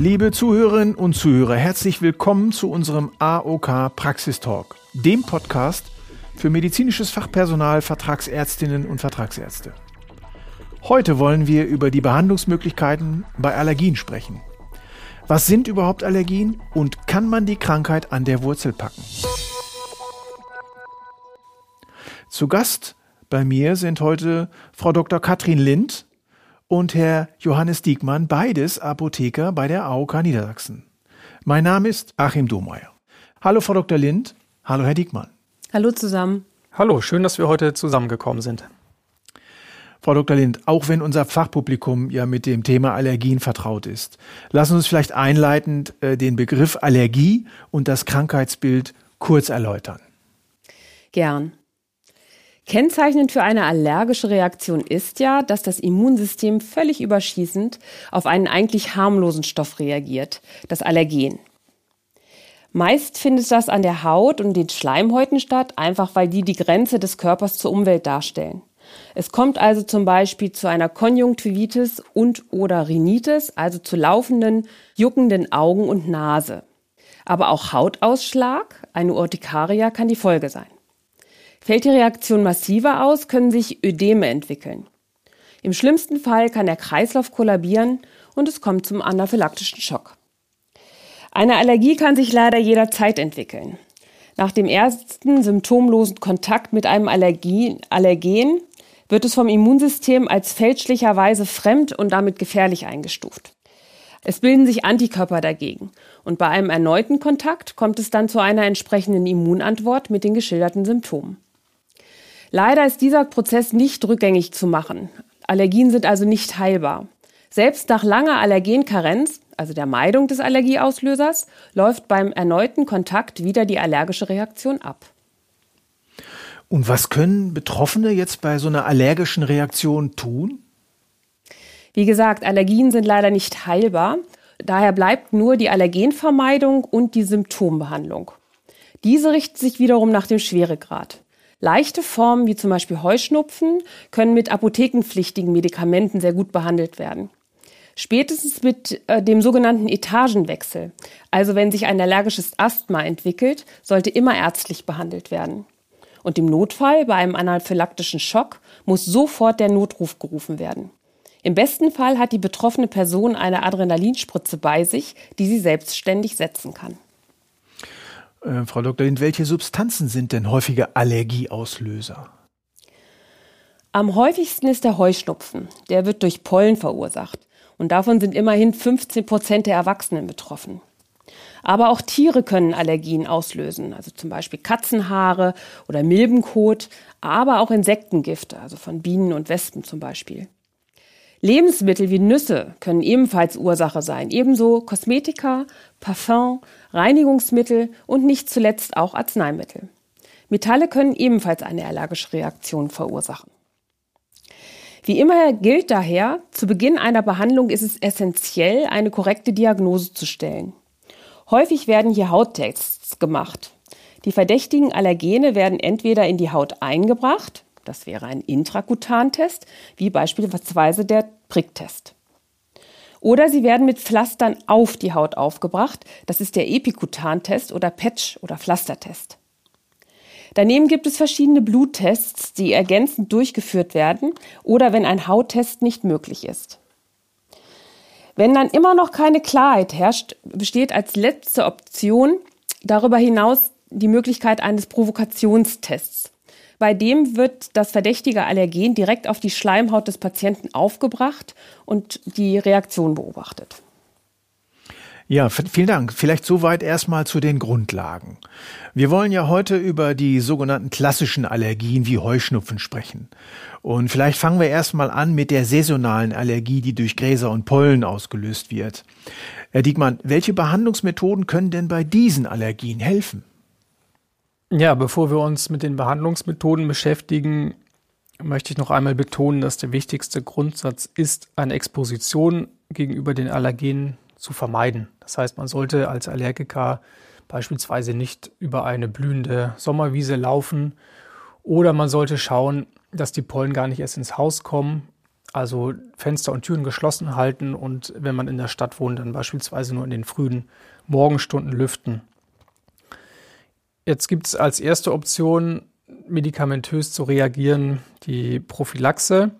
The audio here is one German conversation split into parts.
Liebe Zuhörerinnen und Zuhörer, herzlich willkommen zu unserem AOK Praxistalk, dem Podcast für medizinisches Fachpersonal, Vertragsärztinnen und Vertragsärzte. Heute wollen wir über die Behandlungsmöglichkeiten bei Allergien sprechen. Was sind überhaupt Allergien und kann man die Krankheit an der Wurzel packen? Zu Gast bei mir sind heute Frau Dr. Katrin Lind und Herr Johannes Diekmann, beides Apotheker bei der AOK Niedersachsen. Mein Name ist Achim Domeyer. Hallo Frau Dr. Lind, hallo Herr Diekmann. Hallo zusammen. Hallo, schön, dass wir heute zusammengekommen sind. Frau Dr. Lind, auch wenn unser Fachpublikum ja mit dem Thema Allergien vertraut ist, lassen Sie uns vielleicht einleitend äh, den Begriff Allergie und das Krankheitsbild kurz erläutern. Gern. Kennzeichnend für eine allergische Reaktion ist ja, dass das Immunsystem völlig überschießend auf einen eigentlich harmlosen Stoff reagiert, das Allergen. Meist findet das an der Haut und den Schleimhäuten statt, einfach weil die die Grenze des Körpers zur Umwelt darstellen. Es kommt also zum Beispiel zu einer Konjunktivitis und oder Rhinitis, also zu laufenden, juckenden Augen und Nase. Aber auch Hautausschlag, eine Urtikaria, kann die Folge sein. Fällt die Reaktion massiver aus, können sich Ödeme entwickeln. Im schlimmsten Fall kann der Kreislauf kollabieren und es kommt zum anaphylaktischen Schock. Eine Allergie kann sich leider jederzeit entwickeln. Nach dem ersten symptomlosen Kontakt mit einem Allergie, Allergen wird es vom Immunsystem als fälschlicherweise fremd und damit gefährlich eingestuft. Es bilden sich Antikörper dagegen und bei einem erneuten Kontakt kommt es dann zu einer entsprechenden Immunantwort mit den geschilderten Symptomen. Leider ist dieser Prozess nicht rückgängig zu machen. Allergien sind also nicht heilbar. Selbst nach langer Allergenkarenz, also der Meidung des Allergieauslösers, läuft beim erneuten Kontakt wieder die allergische Reaktion ab. Und was können Betroffene jetzt bei so einer allergischen Reaktion tun? Wie gesagt, Allergien sind leider nicht heilbar. Daher bleibt nur die Allergenvermeidung und die Symptombehandlung. Diese richten sich wiederum nach dem Schweregrad. Leichte Formen wie zum Beispiel Heuschnupfen können mit apothekenpflichtigen Medikamenten sehr gut behandelt werden. Spätestens mit äh, dem sogenannten Etagenwechsel, also wenn sich ein allergisches Asthma entwickelt, sollte immer ärztlich behandelt werden. Und im Notfall bei einem anaphylaktischen Schock muss sofort der Notruf gerufen werden. Im besten Fall hat die betroffene Person eine Adrenalinspritze bei sich, die sie selbstständig setzen kann. Äh, Frau Dr. Lind, welche Substanzen sind denn häufige Allergieauslöser? Am häufigsten ist der Heuschnupfen. Der wird durch Pollen verursacht. Und davon sind immerhin 15 Prozent der Erwachsenen betroffen. Aber auch Tiere können Allergien auslösen, also zum Beispiel Katzenhaare oder Milbenkot, aber auch Insektengifte, also von Bienen und Wespen zum Beispiel. Lebensmittel wie Nüsse können ebenfalls Ursache sein, ebenso Kosmetika, Parfum, Reinigungsmittel und nicht zuletzt auch Arzneimittel. Metalle können ebenfalls eine allergische Reaktion verursachen. Wie immer gilt daher, zu Beginn einer Behandlung ist es essentiell, eine korrekte Diagnose zu stellen. Häufig werden hier Hauttests gemacht. Die verdächtigen Allergene werden entweder in die Haut eingebracht, das wäre ein Intrakutantest, wie beispielsweise der Pricktest. Oder sie werden mit Pflastern auf die Haut aufgebracht, das ist der Epikutantest oder Patch- oder Pflastertest. Daneben gibt es verschiedene Bluttests, die ergänzend durchgeführt werden oder wenn ein Hauttest nicht möglich ist. Wenn dann immer noch keine Klarheit herrscht, besteht als letzte Option darüber hinaus die Möglichkeit eines Provokationstests. Bei dem wird das verdächtige Allergen direkt auf die Schleimhaut des Patienten aufgebracht und die Reaktion beobachtet. Ja, vielen Dank. Vielleicht soweit erstmal zu den Grundlagen. Wir wollen ja heute über die sogenannten klassischen Allergien wie Heuschnupfen sprechen. Und vielleicht fangen wir erstmal an mit der saisonalen Allergie, die durch Gräser und Pollen ausgelöst wird. Herr Diekmann, welche Behandlungsmethoden können denn bei diesen Allergien helfen? Ja, bevor wir uns mit den Behandlungsmethoden beschäftigen, möchte ich noch einmal betonen, dass der wichtigste Grundsatz ist, eine Exposition gegenüber den Allergenen zu vermeiden. Das heißt, man sollte als Allergiker beispielsweise nicht über eine blühende Sommerwiese laufen oder man sollte schauen, dass die Pollen gar nicht erst ins Haus kommen. Also Fenster und Türen geschlossen halten und wenn man in der Stadt wohnt, dann beispielsweise nur in den frühen Morgenstunden lüften. Jetzt gibt es als erste Option, medikamentös zu reagieren, die Prophylaxe.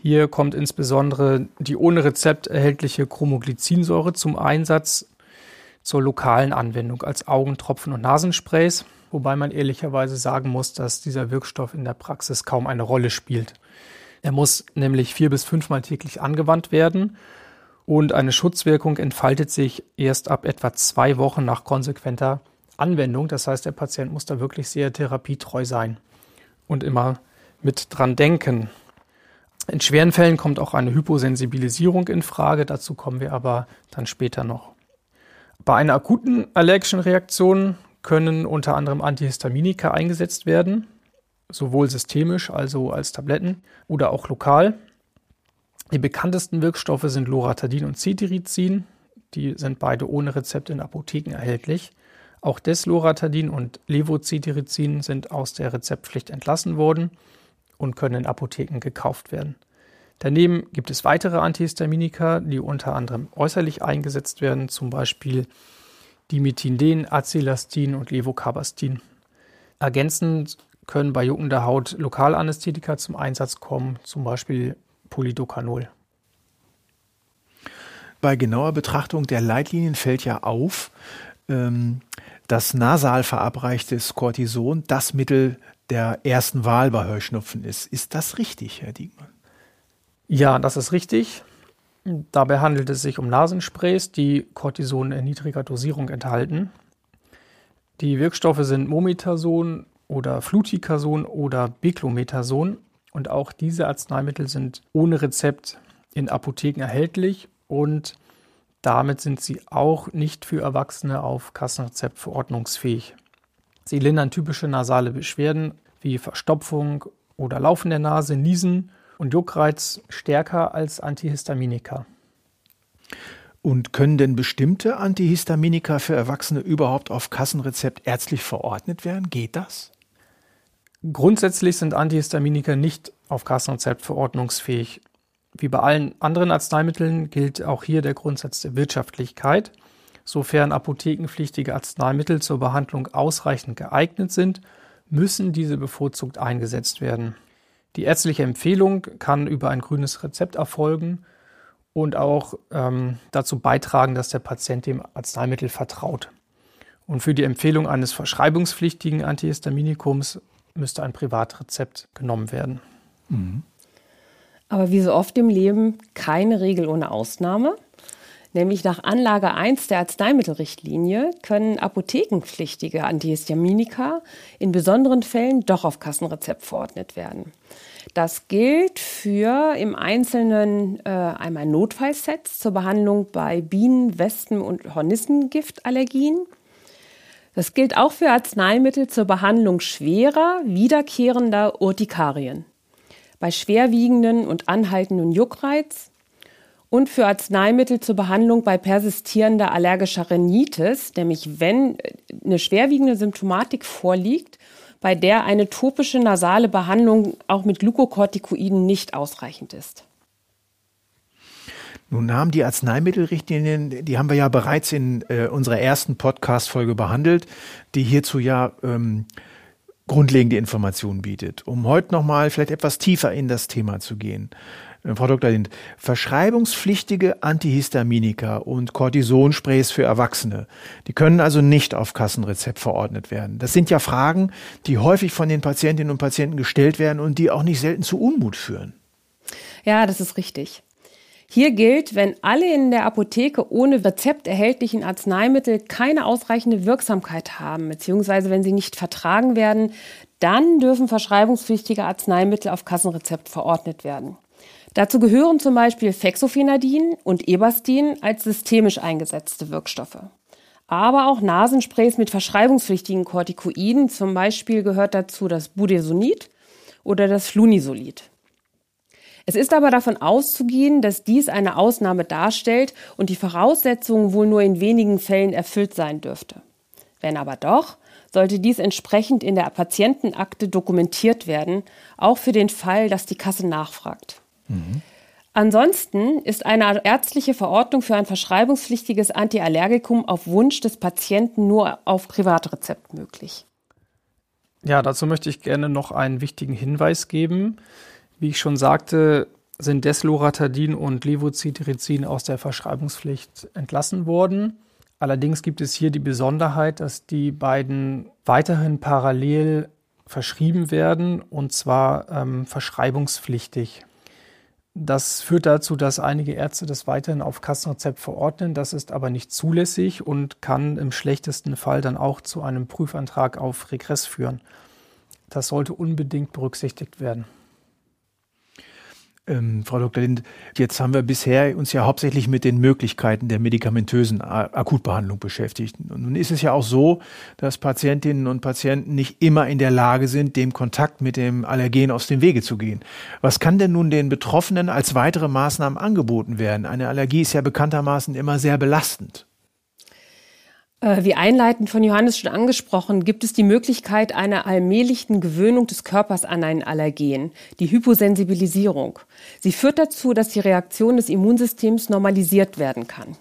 Hier kommt insbesondere die ohne Rezept erhältliche Chromoglycinsäure zum Einsatz zur lokalen Anwendung als Augentropfen und Nasensprays, wobei man ehrlicherweise sagen muss, dass dieser Wirkstoff in der Praxis kaum eine Rolle spielt. Er muss nämlich vier bis fünfmal täglich angewandt werden und eine Schutzwirkung entfaltet sich erst ab etwa zwei Wochen nach konsequenter Anwendung. Das heißt, der Patient muss da wirklich sehr therapietreu sein und immer mit dran denken. In schweren Fällen kommt auch eine Hyposensibilisierung in Frage. Dazu kommen wir aber dann später noch. Bei einer akuten allergischen Reaktion können unter anderem Antihistaminika eingesetzt werden, sowohl systemisch, also als Tabletten, oder auch lokal. Die bekanntesten Wirkstoffe sind Loratadin und Cetirizin. Die sind beide ohne Rezept in Apotheken erhältlich. Auch Desloratadin und Levocetirizin sind aus der Rezeptpflicht entlassen worden und können in Apotheken gekauft werden. Daneben gibt es weitere Antihistaminika, die unter anderem äußerlich eingesetzt werden, zum Beispiel Dimethinden, Acelastin und Levocabastin. Ergänzend können bei juckender Haut Lokalanästhetika zum Einsatz kommen, zum Beispiel Polydocanol. Bei genauer Betrachtung der Leitlinien fällt ja auf, ähm, dass nasal verabreichtes Cortison das Mittel der ersten Wahl bei Heuschnupfen ist. Ist das richtig, Herr Diekmann? Ja, das ist richtig. Dabei handelt es sich um Nasensprays, die Cortison in niedriger Dosierung enthalten. Die Wirkstoffe sind Mometason oder Fluticason oder Beclometason und auch diese Arzneimittel sind ohne Rezept in Apotheken erhältlich und damit sind sie auch nicht für Erwachsene auf Kassenrezept verordnungsfähig. Sie lindern typische nasale Beschwerden wie Verstopfung oder Laufen der Nase, Niesen und Juckreiz stärker als Antihistaminika. Und können denn bestimmte Antihistaminika für Erwachsene überhaupt auf Kassenrezept ärztlich verordnet werden? Geht das? Grundsätzlich sind Antihistaminika nicht auf Kassenrezept verordnungsfähig. Wie bei allen anderen Arzneimitteln gilt auch hier der Grundsatz der Wirtschaftlichkeit. Sofern apothekenpflichtige Arzneimittel zur Behandlung ausreichend geeignet sind, müssen diese bevorzugt eingesetzt werden. Die ärztliche Empfehlung kann über ein grünes Rezept erfolgen und auch ähm, dazu beitragen, dass der Patient dem Arzneimittel vertraut. Und für die Empfehlung eines verschreibungspflichtigen Antihistaminikums müsste ein Privatrezept genommen werden. Mhm. Aber wie so oft im Leben keine Regel ohne Ausnahme. Nämlich nach Anlage 1 der Arzneimittelrichtlinie können apothekenpflichtige Antihistaminika in besonderen Fällen doch auf Kassenrezept verordnet werden. Das gilt für im Einzelnen äh, einmal Notfallsets zur Behandlung bei Bienen-, Wespen- und Hornissengiftallergien. Das gilt auch für Arzneimittel zur Behandlung schwerer, wiederkehrender Urtikarien bei schwerwiegenden und anhaltenden Juckreiz und für Arzneimittel zur Behandlung bei persistierender allergischer Rhinitis, nämlich wenn eine schwerwiegende Symptomatik vorliegt, bei der eine topische nasale Behandlung auch mit Glukokortikoiden nicht ausreichend ist. Nun haben die Arzneimittelrichtlinien, die haben wir ja bereits in äh, unserer ersten Podcast-Folge behandelt, die hierzu ja ähm, grundlegende Informationen bietet. Um heute nochmal vielleicht etwas tiefer in das Thema zu gehen. Äh, Frau Dr. Lind, verschreibungspflichtige Antihistaminika und Cortisonsprays für Erwachsene, die können also nicht auf Kassenrezept verordnet werden. Das sind ja Fragen, die häufig von den Patientinnen und Patienten gestellt werden und die auch nicht selten zu Unmut führen. Ja, das ist richtig. Hier gilt, wenn alle in der Apotheke ohne Rezept erhältlichen Arzneimittel keine ausreichende Wirksamkeit haben, beziehungsweise wenn sie nicht vertragen werden, dann dürfen verschreibungspflichtige Arzneimittel auf Kassenrezept verordnet werden. Dazu gehören zum Beispiel Fexofenadin und Ebastin als systemisch eingesetzte Wirkstoffe. Aber auch Nasensprays mit verschreibungspflichtigen Corticoiden, zum Beispiel gehört dazu das Budesonid oder das Flunisolid. Es ist aber davon auszugehen, dass dies eine Ausnahme darstellt und die Voraussetzungen wohl nur in wenigen Fällen erfüllt sein dürfte. Wenn aber doch, sollte dies entsprechend in der Patientenakte dokumentiert werden, auch für den Fall, dass die Kasse nachfragt. Mhm. Ansonsten ist eine ärztliche Verordnung für ein verschreibungspflichtiges Antiallergikum auf Wunsch des Patienten nur auf Privatrezept möglich. Ja, dazu möchte ich gerne noch einen wichtigen Hinweis geben. Wie ich schon sagte, sind Desloratadin und Levocetirizin aus der Verschreibungspflicht entlassen worden. Allerdings gibt es hier die Besonderheit, dass die beiden weiterhin parallel verschrieben werden und zwar ähm, verschreibungspflichtig. Das führt dazu, dass einige Ärzte das weiterhin auf Kassenrezept verordnen. Das ist aber nicht zulässig und kann im schlechtesten Fall dann auch zu einem Prüfantrag auf Regress führen. Das sollte unbedingt berücksichtigt werden. Ähm, Frau Dr. Lind, jetzt haben wir bisher uns ja hauptsächlich mit den Möglichkeiten der medikamentösen Akutbehandlung beschäftigt. Und nun ist es ja auch so, dass Patientinnen und Patienten nicht immer in der Lage sind, dem Kontakt mit dem Allergen aus dem Wege zu gehen. Was kann denn nun den Betroffenen als weitere Maßnahmen angeboten werden? Eine Allergie ist ja bekanntermaßen immer sehr belastend. Äh, wie einleitend von Johannes schon angesprochen, gibt es die Möglichkeit einer allmählichen Gewöhnung des Körpers an ein Allergen, die Hyposensibilisierung. Sie führt dazu, dass die Reaktion des Immunsystems normalisiert werden kann.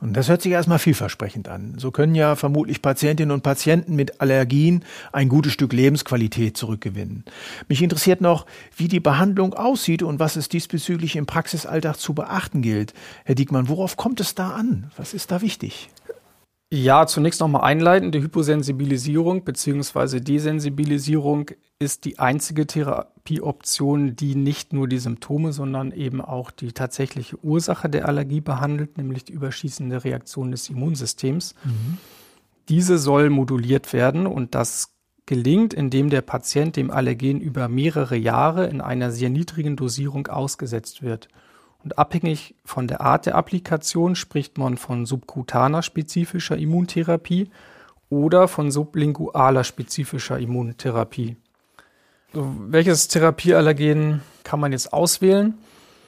Und das hört sich erstmal vielversprechend an. So können ja vermutlich Patientinnen und Patienten mit Allergien ein gutes Stück Lebensqualität zurückgewinnen. Mich interessiert noch, wie die Behandlung aussieht und was es diesbezüglich im Praxisalltag zu beachten gilt. Herr Diekmann, worauf kommt es da an? Was ist da wichtig? Ja, zunächst nochmal einleitend. Die Hyposensibilisierung bzw. Desensibilisierung ist die einzige Therapieoption, die nicht nur die Symptome, sondern eben auch die tatsächliche Ursache der Allergie behandelt, nämlich die überschießende Reaktion des Immunsystems. Mhm. Diese soll moduliert werden und das gelingt, indem der Patient dem Allergen über mehrere Jahre in einer sehr niedrigen Dosierung ausgesetzt wird. Und abhängig von der Art der Applikation spricht man von subkutaner spezifischer Immuntherapie oder von sublingualer spezifischer Immuntherapie. So, welches Therapieallergen kann man jetzt auswählen?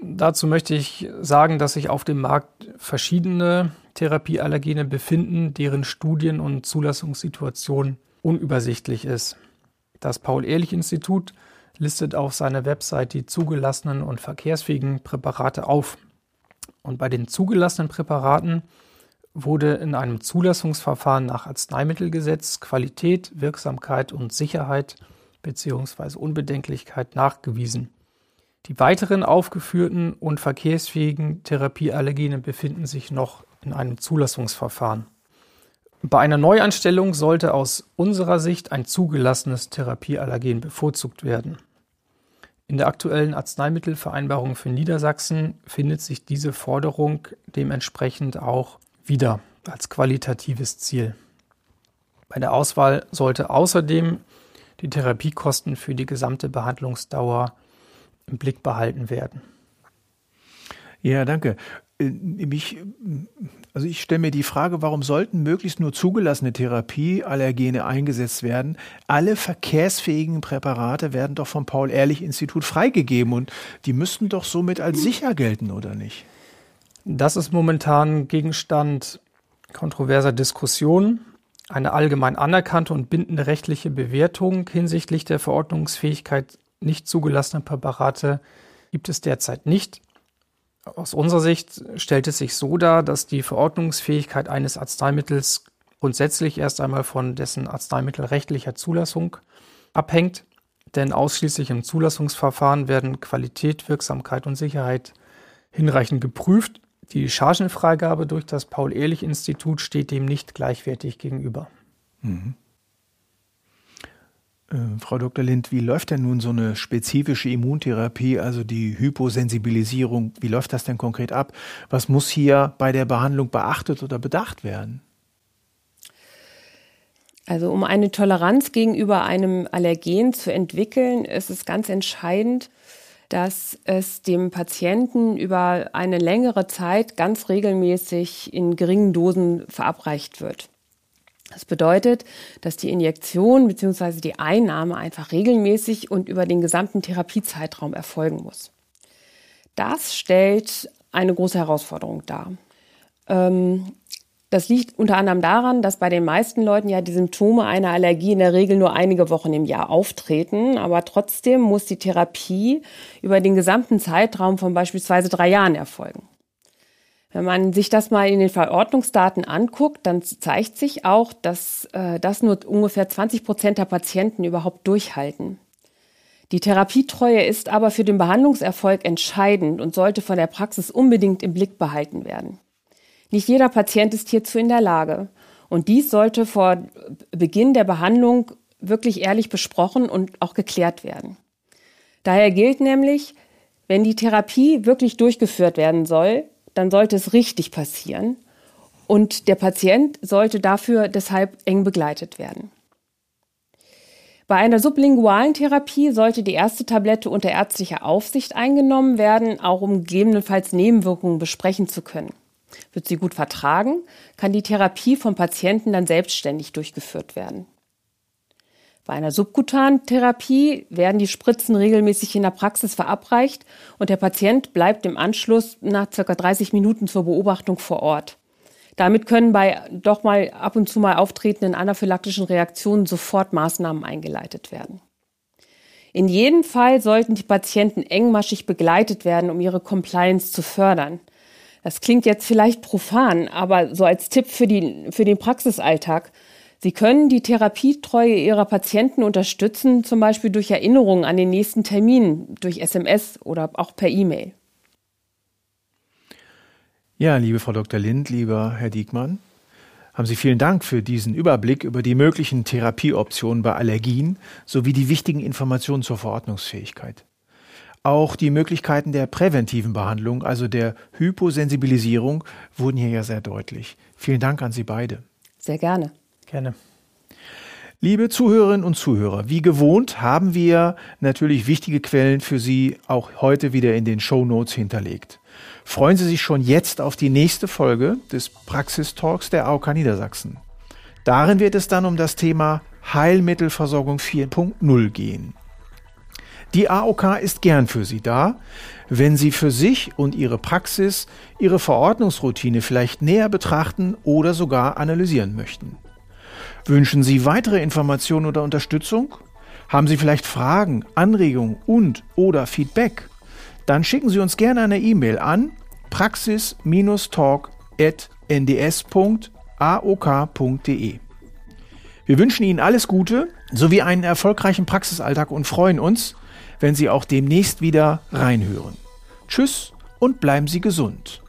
Dazu möchte ich sagen, dass sich auf dem Markt verschiedene Therapieallergene befinden, deren Studien- und Zulassungssituation unübersichtlich ist. Das Paul-Ehrlich-Institut listet auf seiner Website die zugelassenen und verkehrsfähigen Präparate auf. Und bei den zugelassenen Präparaten wurde in einem Zulassungsverfahren nach Arzneimittelgesetz Qualität, Wirksamkeit und Sicherheit bzw. Unbedenklichkeit nachgewiesen. Die weiteren aufgeführten und verkehrsfähigen Therapieallergene befinden sich noch in einem Zulassungsverfahren. Bei einer Neuanstellung sollte aus unserer Sicht ein zugelassenes Therapieallergen bevorzugt werden. In der aktuellen Arzneimittelvereinbarung für Niedersachsen findet sich diese Forderung dementsprechend auch wieder als qualitatives Ziel. Bei der Auswahl sollte außerdem die Therapiekosten für die gesamte Behandlungsdauer im Blick behalten werden. Ja, danke. Äh, mich, also ich stelle mir die Frage, warum sollten möglichst nur zugelassene Therapieallergene eingesetzt werden? Alle verkehrsfähigen Präparate werden doch vom Paul-Ehrlich-Institut freigegeben und die müssten doch somit als sicher gelten, oder nicht? Das ist momentan Gegenstand kontroverser Diskussionen. Eine allgemein anerkannte und bindende rechtliche Bewertung hinsichtlich der Verordnungsfähigkeit nicht zugelassener Präparate gibt es derzeit nicht. Aus unserer Sicht stellt es sich so dar, dass die Verordnungsfähigkeit eines Arzneimittels grundsätzlich erst einmal von dessen arzneimittelrechtlicher Zulassung abhängt, denn ausschließlich im Zulassungsverfahren werden Qualität, Wirksamkeit und Sicherheit hinreichend geprüft. Die Chargenfreigabe durch das Paul-Ehrlich-Institut steht dem nicht gleichwertig gegenüber. Mhm. Äh, Frau Dr. Lind, wie läuft denn nun so eine spezifische Immuntherapie, also die Hyposensibilisierung, wie läuft das denn konkret ab? Was muss hier bei der Behandlung beachtet oder bedacht werden? Also um eine Toleranz gegenüber einem Allergen zu entwickeln, ist es ganz entscheidend, dass es dem Patienten über eine längere Zeit ganz regelmäßig in geringen Dosen verabreicht wird. Das bedeutet, dass die Injektion bzw. die Einnahme einfach regelmäßig und über den gesamten Therapiezeitraum erfolgen muss. Das stellt eine große Herausforderung dar. Ähm, Das liegt unter anderem daran, dass bei den meisten Leuten ja die Symptome einer Allergie in der Regel nur einige Wochen im Jahr auftreten, aber trotzdem muss die Therapie über den gesamten Zeitraum von beispielsweise drei Jahren erfolgen. Wenn man sich das mal in den Verordnungsdaten anguckt, dann zeigt sich auch, dass äh, das nur ungefähr 20 Prozent der Patienten überhaupt durchhalten. Die Therapietreue ist aber für den Behandlungserfolg entscheidend und sollte von der Praxis unbedingt im Blick behalten werden. Nicht jeder Patient ist hierzu in der Lage. Und dies sollte vor Beginn der Behandlung wirklich ehrlich besprochen und auch geklärt werden. Daher gilt nämlich, wenn die Therapie wirklich durchgeführt werden soll, dann sollte es richtig passieren und der Patient sollte dafür deshalb eng begleitet werden. Bei einer sublingualen Therapie sollte die erste Tablette unter ärztlicher Aufsicht eingenommen werden, auch um gegebenenfalls Nebenwirkungen besprechen zu können. Wird sie gut vertragen, kann die Therapie vom Patienten dann selbstständig durchgeführt werden. Bei einer subkutanen Therapie werden die Spritzen regelmäßig in der Praxis verabreicht und der Patient bleibt im Anschluss nach ca. 30 Minuten zur Beobachtung vor Ort. Damit können bei doch mal ab und zu mal auftretenden anaphylaktischen Reaktionen sofort Maßnahmen eingeleitet werden. In jedem Fall sollten die Patienten engmaschig begleitet werden, um ihre Compliance zu fördern. Das klingt jetzt vielleicht profan, aber so als Tipp für, die, für den Praxisalltag. Sie können die Therapietreue Ihrer Patienten unterstützen, zum Beispiel durch Erinnerungen an den nächsten Termin, durch SMS oder auch per E-Mail. Ja, liebe Frau Dr. Lind, lieber Herr Diekmann, haben Sie vielen Dank für diesen Überblick über die möglichen Therapieoptionen bei Allergien sowie die wichtigen Informationen zur Verordnungsfähigkeit. Auch die Möglichkeiten der präventiven Behandlung, also der Hyposensibilisierung, wurden hier ja sehr deutlich. Vielen Dank an Sie beide. Sehr gerne. Gerne. Liebe Zuhörerinnen und Zuhörer, wie gewohnt haben wir natürlich wichtige Quellen für Sie auch heute wieder in den Show Notes hinterlegt. Freuen Sie sich schon jetzt auf die nächste Folge des Praxistalks der AOK Niedersachsen. Darin wird es dann um das Thema Heilmittelversorgung 4.0 gehen. Die AOK ist gern für Sie da, wenn Sie für sich und Ihre Praxis Ihre Verordnungsroutine vielleicht näher betrachten oder sogar analysieren möchten. Wünschen Sie weitere Informationen oder Unterstützung? Haben Sie vielleicht Fragen, Anregungen und oder Feedback? Dann schicken Sie uns gerne eine E-Mail an praxis-talk.nds.aok.de. Wir wünschen Ihnen alles Gute sowie einen erfolgreichen Praxisalltag und freuen uns, wenn Sie auch demnächst wieder reinhören. Tschüss und bleiben Sie gesund.